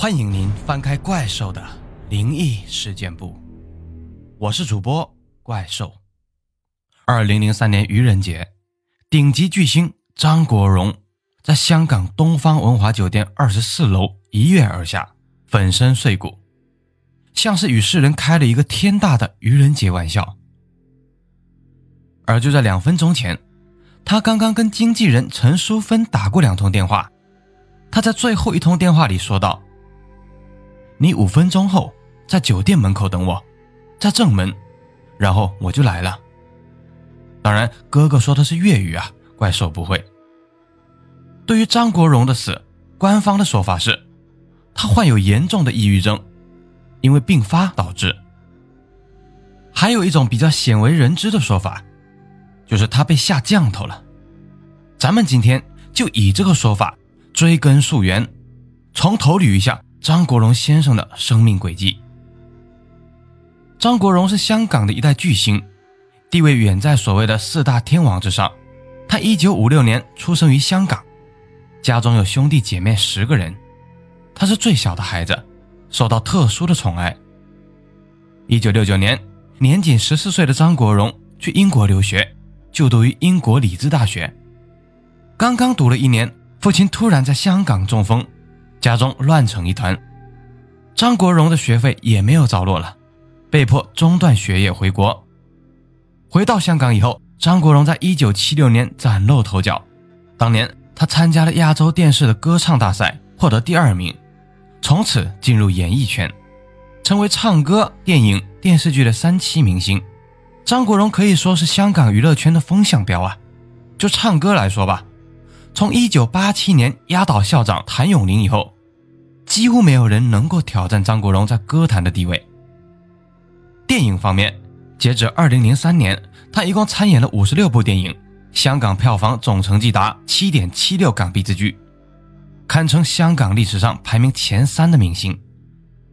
欢迎您翻开《怪兽的灵异事件簿》，我是主播怪兽。二零零三年愚人节，顶级巨星张国荣在香港东方文华酒店二十四楼一跃而下，粉身碎骨，像是与世人开了一个天大的愚人节玩笑。而就在两分钟前，他刚刚跟经纪人陈淑芬打过两通电话，他在最后一通电话里说道。你五分钟后在酒店门口等我，在正门，然后我就来了。当然，哥哥说的是粤语啊，怪兽不会。对于张国荣的死，官方的说法是，他患有严重的抑郁症，因为病发导致。还有一种比较鲜为人知的说法，就是他被下降头了。咱们今天就以这个说法追根溯源，从头捋一下。张国荣先生的生命轨迹。张国荣是香港的一代巨星，地位远在所谓的四大天王之上。他一九五六年出生于香港，家中有兄弟姐妹十个人，他是最小的孩子，受到特殊的宠爱。一九六九年，年仅十四岁的张国荣去英国留学，就读于英国理兹大学。刚刚读了一年，父亲突然在香港中风。家中乱成一团，张国荣的学费也没有着落了，被迫中断学业回国。回到香港以后，张国荣在一九七六年崭露头角。当年他参加了亚洲电视的歌唱大赛，获得第二名，从此进入演艺圈，成为唱歌、电影、电视剧的三栖明星。张国荣可以说是香港娱乐圈的风向标啊！就唱歌来说吧。从一九八七年压倒校长谭咏麟以后，几乎没有人能够挑战张国荣在歌坛的地位。电影方面，截止二零零三年，他一共参演了五十六部电影，香港票房总成绩达七点七六港币之巨，堪称香港历史上排名前三的明星。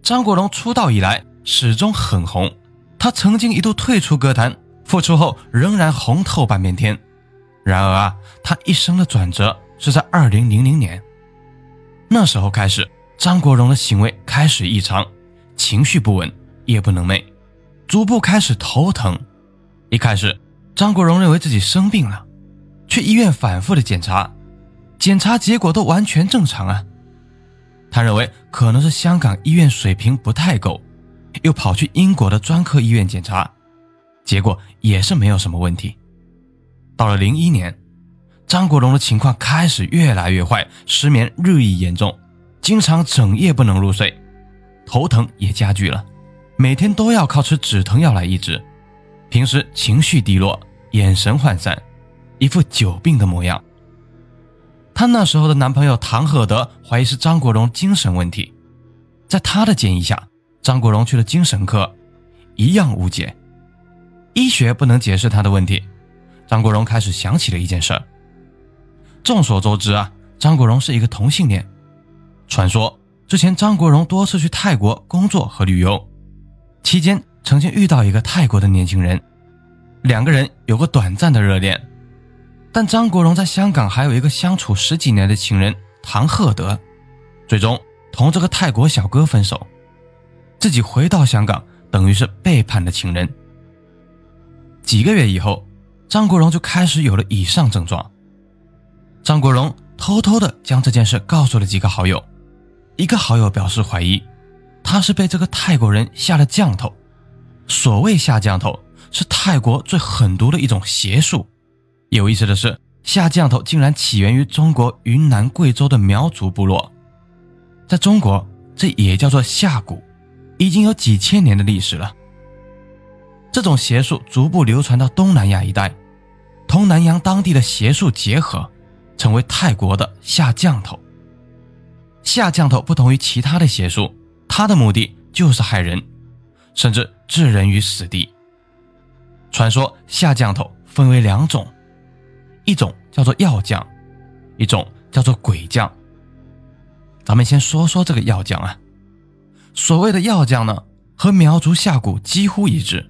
张国荣出道以来始终很红，他曾经一度退出歌坛，复出后仍然红透半边天。然而啊，他一生的转折是在二零零零年。那时候开始，张国荣的行为开始异常，情绪不稳，夜不能寐，逐步开始头疼。一开始，张国荣认为自己生病了，去医院反复的检查，检查结果都完全正常啊。他认为可能是香港医院水平不太够，又跑去英国的专科医院检查，结果也是没有什么问题。到了零一年，张国荣的情况开始越来越坏，失眠日益严重，经常整夜不能入睡，头疼也加剧了，每天都要靠吃止疼药来抑制。平时情绪低落，眼神涣散，一副久病的模样。她那时候的男朋友唐鹤德怀疑是张国荣精神问题，在他的建议下，张国荣去了精神科，一样无解，医学不能解释他的问题。张国荣开始想起了一件事儿。众所周知啊，张国荣是一个同性恋。传说之前，张国荣多次去泰国工作和旅游，期间曾经遇到一个泰国的年轻人，两个人有个短暂的热恋。但张国荣在香港还有一个相处十几年的情人唐鹤德，最终同这个泰国小哥分手，自己回到香港，等于是背叛了情人。几个月以后。张国荣就开始有了以上症状。张国荣偷偷的将这件事告诉了几个好友，一个好友表示怀疑，他是被这个泰国人下了降头。所谓下降头，是泰国最狠毒的一种邪术。有意思的是，下降头竟然起源于中国云南、贵州的苗族部落，在中国这也叫做下蛊，已经有几千年的历史了。这种邪术逐步流传到东南亚一带，同南洋当地的邪术结合，成为泰国的下降头。下降头不同于其他的邪术，它的目的就是害人，甚至置人于死地。传说下降头分为两种，一种叫做药降，一种叫做鬼降。咱们先说说这个药降啊，所谓的药降呢，和苗族下蛊几乎一致。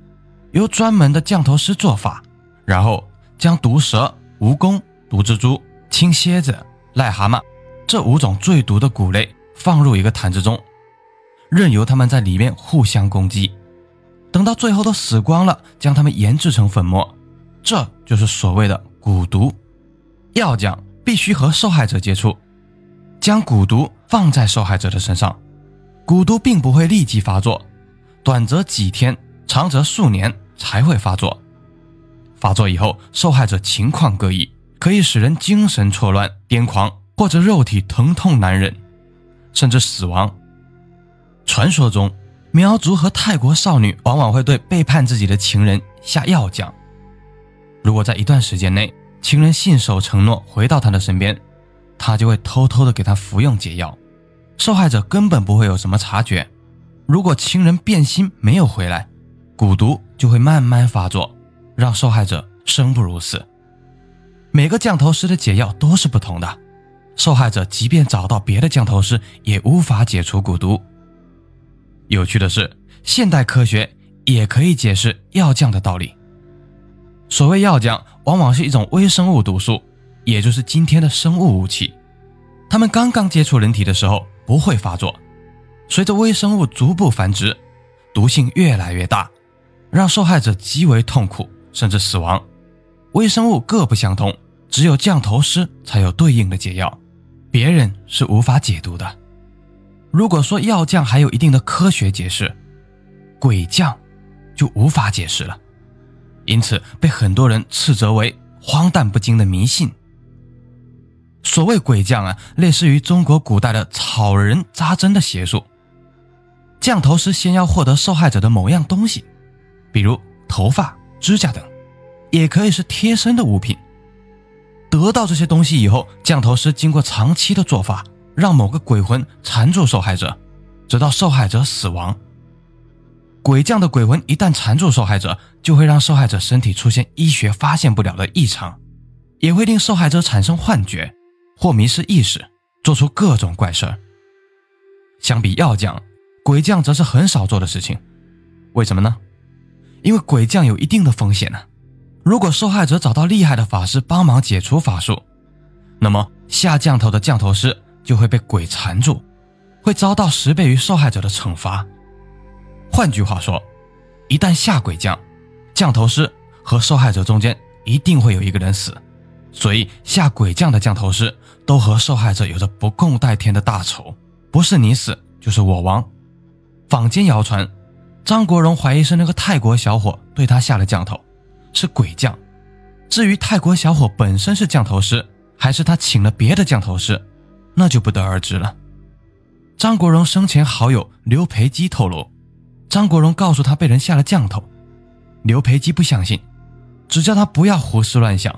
由专门的降头师做法，然后将毒蛇、蜈蚣、毒蜘蛛、青蝎子、癞蛤蟆这五种最毒的蛊类放入一个坛子中，任由它们在里面互相攻击，等到最后都死光了，将它们研制成粉末。这就是所谓的蛊毒。要讲必须和受害者接触，将蛊毒放在受害者的身上，蛊毒并不会立即发作，短则几天，长则数年才会发作。发作以后，受害者情况各异，可以使人精神错乱、癫狂，或者肉体疼痛难忍，甚至死亡。传说中，苗族和泰国少女往往会对背叛自己的情人下药酱。如果在一段时间内，情人信守承诺回到他的身边，他就会偷偷的给他服用解药，受害者根本不会有什么察觉。如果情人变心没有回来，蛊毒就会慢慢发作。让受害者生不如死。每个降头师的解药都是不同的，受害者即便找到别的降头师，也无法解除蛊毒。有趣的是，现代科学也可以解释药降的道理。所谓药降，往往是一种微生物毒素，也就是今天的生物武器。它们刚刚接触人体的时候不会发作，随着微生物逐步繁殖，毒性越来越大，让受害者极为痛苦。甚至死亡，微生物各不相同，只有降头师才有对应的解药，别人是无法解毒的。如果说药降还有一定的科学解释，鬼降就无法解释了，因此被很多人斥责为荒诞不经的迷信。所谓鬼降啊，类似于中国古代的草人扎针的邪术。降头师先要获得受害者的某样东西，比如头发。指甲等，也可以是贴身的物品。得到这些东西以后，降头师经过长期的做法，让某个鬼魂缠住受害者，直到受害者死亡。鬼降的鬼魂一旦缠住受害者，就会让受害者身体出现医学发现不了的异常，也会令受害者产生幻觉或迷失意识，做出各种怪事。相比药降，鬼降则是很少做的事情。为什么呢？因为鬼将有一定的风险呢，如果受害者找到厉害的法师帮忙解除法术，那么下降头的降头师就会被鬼缠住，会遭到十倍于受害者的惩罚。换句话说，一旦下鬼降，降头师和受害者中间一定会有一个人死，所以下鬼降的降头师都和受害者有着不共戴天的大仇，不是你死就是我亡。坊间谣传。张国荣怀疑是那个泰国小伙对他下了降头，是鬼降。至于泰国小伙本身是降头师，还是他请了别的降头师，那就不得而知了。张国荣生前好友刘培基透露，张国荣告诉他被人下了降头，刘培基不相信，只叫他不要胡思乱想。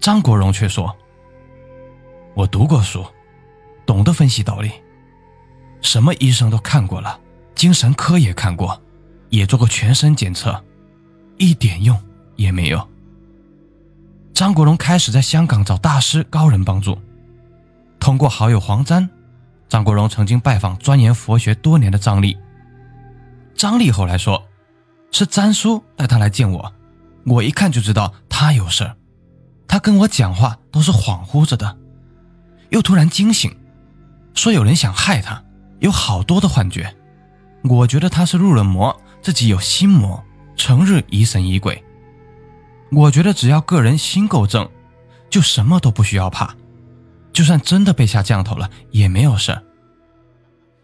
张国荣却说：“我读过书，懂得分析道理，什么医生都看过了。”精神科也看过，也做过全身检测，一点用也没有。张国荣开始在香港找大师高人帮助，通过好友黄沾，张国荣曾经拜访钻研佛学多年的张丽。张丽后来说，是詹叔带他来见我，我一看就知道他有事儿，他跟我讲话都是恍惚着的，又突然惊醒，说有人想害他，有好多的幻觉。我觉得他是入了魔，自己有心魔，成日疑神疑鬼。我觉得只要个人心够正，就什么都不需要怕，就算真的被下降头了也没有事。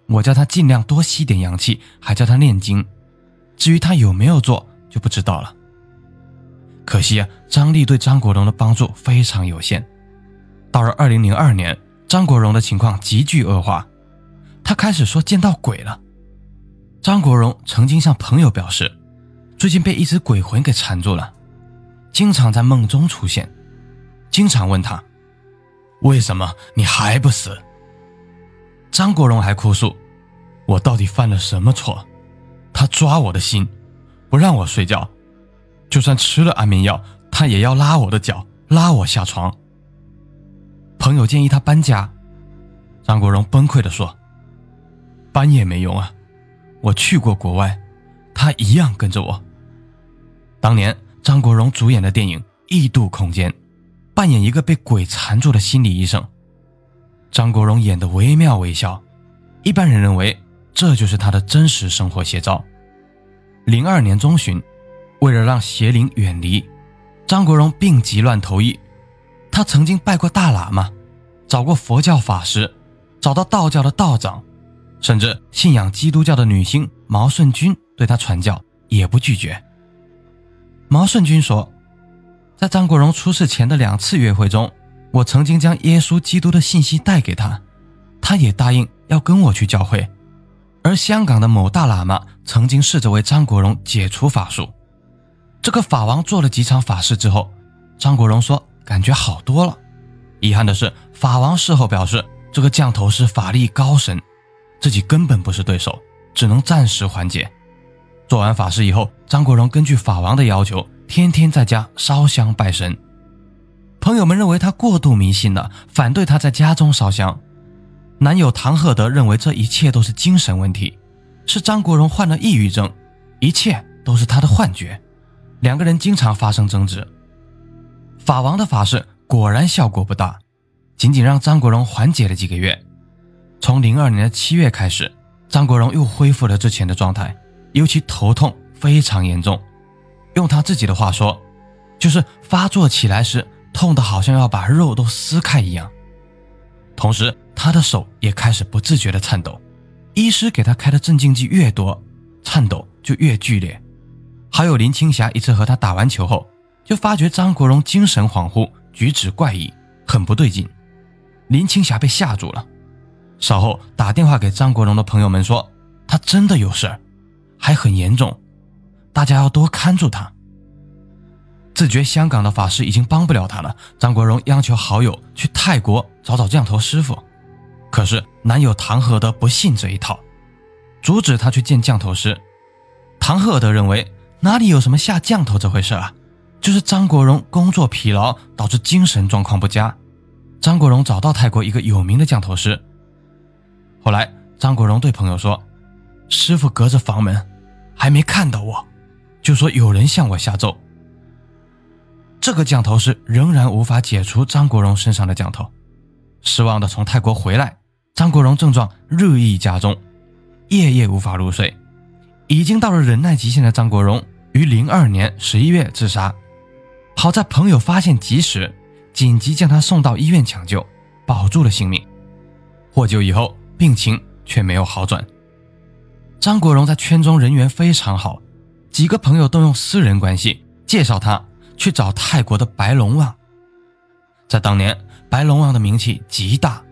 我叫他尽量多吸点阳气，还叫他念经。至于他有没有做，就不知道了。可惜啊，张丽对张国荣的帮助非常有限。到了二零零二年，张国荣的情况急剧恶化，他开始说见到鬼了。张国荣曾经向朋友表示，最近被一只鬼魂给缠住了，经常在梦中出现，经常问他：“为什么你还不死？”张国荣还哭诉：“我到底犯了什么错？他抓我的心，不让我睡觉，就算吃了安眠药，他也要拉我的脚，拉我下床。”朋友建议他搬家，张国荣崩溃地说：“搬也没用啊。”我去过国外，他一样跟着我。当年张国荣主演的电影《异度空间》，扮演一个被鬼缠住的心理医生。张国荣演得惟妙惟肖，一般人认为这就是他的真实生活写照。零二年中旬，为了让邪灵远离，张国荣病急乱投医。他曾经拜过大喇嘛，找过佛教法师，找到道教的道长，甚至信仰基督教的女星毛舜筠对他传教也不拒绝。毛舜筠说，在张国荣出事前的两次约会中，我曾经将耶稣基督的信息带给他，他也答应要跟我去教会。而香港的某大喇嘛曾经试着为张国荣解除法术，这个法王做了几场法事之后，张国荣说。感觉好多了。遗憾的是，法王事后表示，这个降头师法力高深，自己根本不是对手，只能暂时缓解。做完法事以后，张国荣根据法王的要求，天天在家烧香拜神。朋友们认为他过度迷信了，反对他在家中烧香。男友唐鹤德认为这一切都是精神问题，是张国荣患了抑郁症，一切都是他的幻觉。两个人经常发生争执。法王的法事果然效果不大，仅仅让张国荣缓解了几个月。从零二年的七月开始，张国荣又恢复了之前的状态，尤其头痛非常严重。用他自己的话说，就是发作起来时痛得好像要把肉都撕开一样。同时，他的手也开始不自觉地颤抖。医师给他开的镇静剂越多，颤抖就越剧烈。还有林青霞一次和他打完球后。就发觉张国荣精神恍惚，举止怪异，很不对劲。林青霞被吓住了，稍后打电话给张国荣的朋友们说，他真的有事儿，还很严重，大家要多看住他。自觉香港的法师已经帮不了他了，张国荣央求好友去泰国找找降头师傅，可是男友唐鹤德不信这一套，阻止他去见降头师。唐鹤德认为哪里有什么下降头这回事啊？就是张国荣工作疲劳导致精神状况不佳。张国荣找到泰国一个有名的降头师。后来，张国荣对朋友说：“师傅隔着房门，还没看到我，就说有人向我下咒。”这个降头师仍然无法解除张国荣身上的降头。失望的从泰国回来，张国荣症状日益加重，夜夜无法入睡。已经到了忍耐极限的张国荣，于零二年十一月自杀。好在朋友发现及时，紧急将他送到医院抢救，保住了性命。获救以后，病情却没有好转。张国荣在圈中人缘非常好，几个朋友都用私人关系介绍他去找泰国的白龙王。在当年，白龙王的名气极大，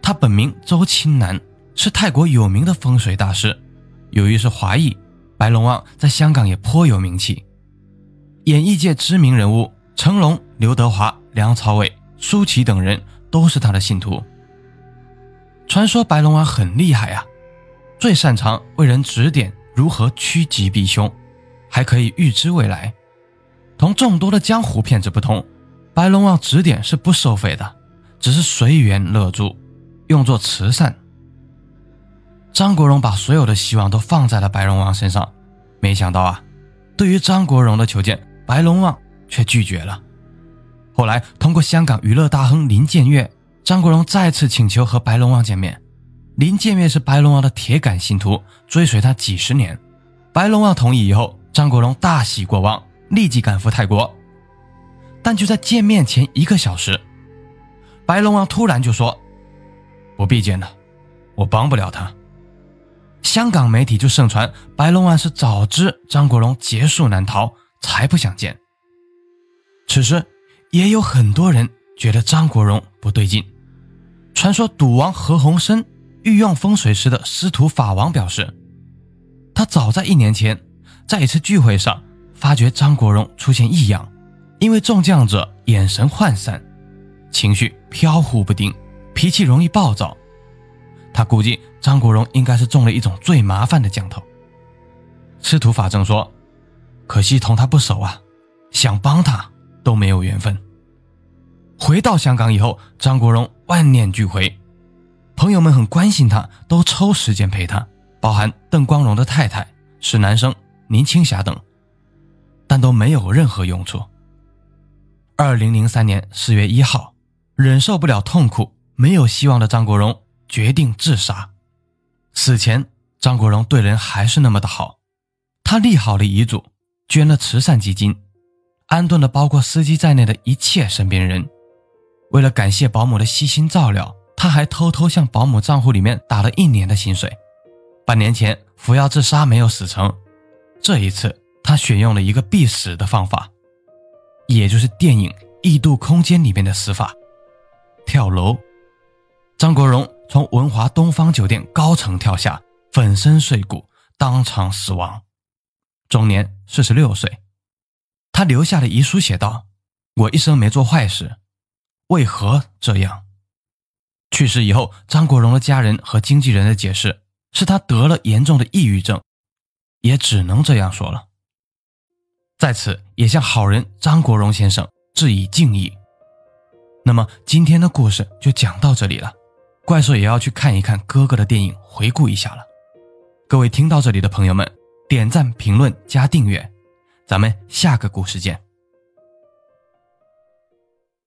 他本名周青南，是泰国有名的风水大师。由于是华裔，白龙王在香港也颇有名气，演艺界知名人物。成龙、刘德华、梁朝伟、舒淇等人都是他的信徒。传说白龙王很厉害啊，最擅长为人指点如何趋吉避凶，还可以预知未来。同众多的江湖骗子不同，白龙王指点是不收费的，只是随缘乐助，用作慈善。张国荣把所有的希望都放在了白龙王身上，没想到啊，对于张国荣的求见，白龙王。却拒绝了。后来，通过香港娱乐大亨林建岳，张国荣再次请求和白龙王见面。临见面是白龙王的铁杆信徒，追随他几十年。白龙王同意以后，张国荣大喜过望，立即赶赴泰国。但就在见面前一个小时，白龙王突然就说：“不必见了，我帮不了他。”香港媒体就盛传白龙王是早知张国荣劫数难逃，才不想见。此时，也有很多人觉得张国荣不对劲。传说赌王何鸿燊御用风水师的师徒法王表示，他早在一年前，在一次聚会上发觉张国荣出现异样，因为中将者眼神涣散，情绪飘忽不定，脾气容易暴躁。他估计张国荣应该是中了一种最麻烦的降头。师徒法正说：“可惜同他不熟啊，想帮他。”都没有缘分。回到香港以后，张国荣万念俱灰，朋友们很关心他，都抽时间陪他，包含邓光荣的太太、史南生、林青霞等，但都没有任何用处。二零零三年四月一号，忍受不了痛苦、没有希望的张国荣决定自杀。死前，张国荣对人还是那么的好，他立好了遗嘱，捐了慈善基金，安顿了包括司机在内的一切身边人。为了感谢保姆的悉心照料，他还偷偷向保姆账户里面打了一年的薪水。半年前服药自杀没有死成，这一次他选用了一个必死的方法，也就是电影《异度空间》里面的死法——跳楼。张国荣从文华东方酒店高层跳下，粉身碎骨，当场死亡，终年四十六岁。他留下的遗书写道：“我一生没做坏事。”为何这样？去世以后，张国荣的家人和经纪人的解释是他得了严重的抑郁症，也只能这样说了。在此，也向好人张国荣先生致以敬意。那么，今天的故事就讲到这里了。怪兽也要去看一看哥哥的电影，回顾一下了。各位听到这里的朋友们，点赞、评论、加订阅，咱们下个故事见。